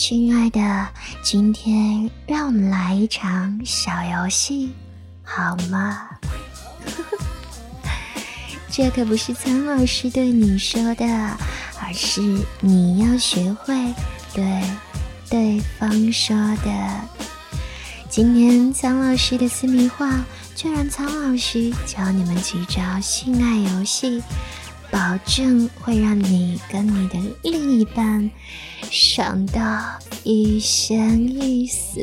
亲爱的，今天让我们来一场小游戏，好吗？这可不是苍老师对你说的，而是你要学会对对方说的。今天苍老师的私密话，就让苍老师教你们几招性爱游戏。保证会让你跟你的另一半爽到一生一死。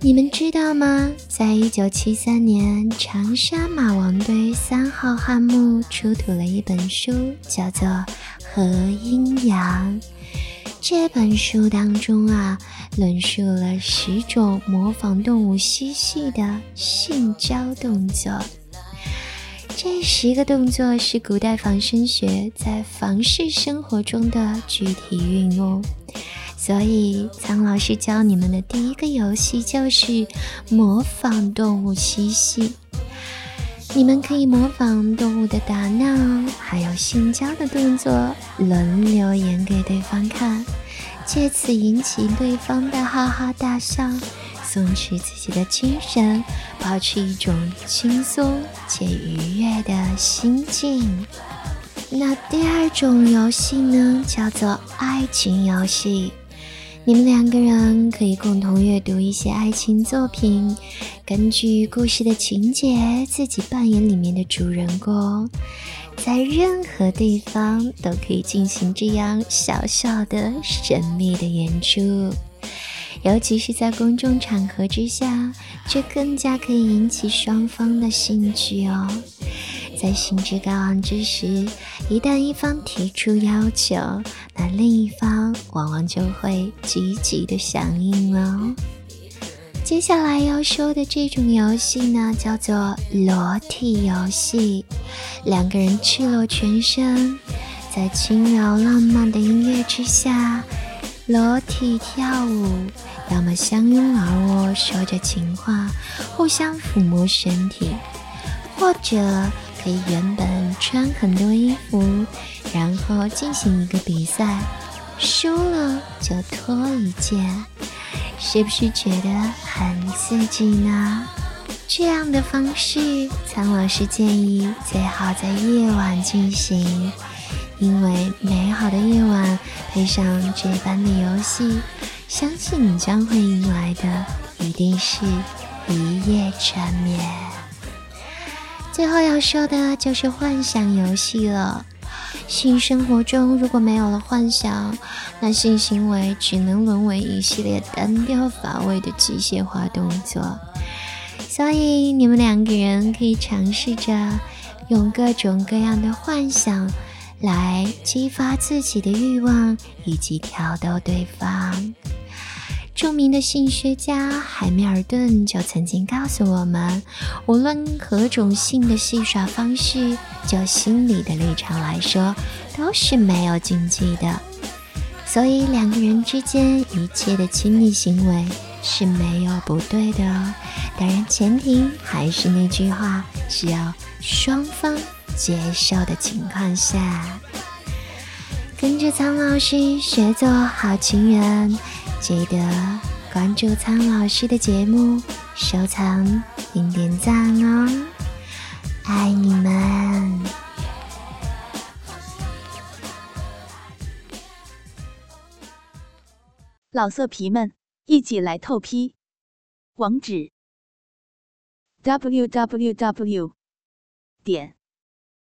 你们知道吗？在一九七三年，长沙马王堆三号汉墓出土了一本书，叫做《和阴阳》。这本书当中啊，论述了十种模仿动物嬉戏的性交动作。这十个动作是古代仿生学在房事生活中的具体运用，所以苍老师教你们的第一个游戏就是模仿动物嬉戏。你们可以模仿动物的打闹，还有性交的动作，轮流演给对方看，借此引起对方的哈哈大笑。松弛自己的精神，保持一种轻松且愉悦的心境。那第二种游戏呢，叫做爱情游戏。你们两个人可以共同阅读一些爱情作品，根据故事的情节，自己扮演里面的主人公，在任何地方都可以进行这样小小的神秘的演出。尤其是在公众场合之下，这更加可以引起双方的兴趣哦。在兴致高昂之时，一旦一方提出要求，那另一方往往就会积极的响应哦。接下来要说的这种游戏呢，叫做裸体游戏。两个人赤裸全身，在轻柔浪漫的音乐之下，裸体跳舞。要么相拥而卧，说着情话，互相抚摸身体；或者可以原本穿很多衣服，然后进行一个比赛，输了就脱一件，是不是觉得很刺激呢？这样的方式，苍老师建议最好在夜晚进行，因为美好的夜晚配上这般的游戏。相信你将会迎来的一定是一夜缠绵。最后要说的就是幻想游戏了。性生活中如果没有了幻想，那性行为只能沦为一系列单调乏味的机械化动作。所以你们两个人可以尝试着用各种各样的幻想来激发自己的欲望，以及挑逗对方。著名的性学家海米尔顿就曾经告诉我们，无论何种性的戏耍方式，就心理的立场来说，都是没有禁忌的。所以两个人之间一切的亲密行为是没有不对的哦。当然，前提还是那句话，只要双方接受的情况下，跟着苍老师学做好情人。记得关注苍老师的节目，收藏并点赞哦！爱你们，老色皮们，一起来透批！网址：w w w 点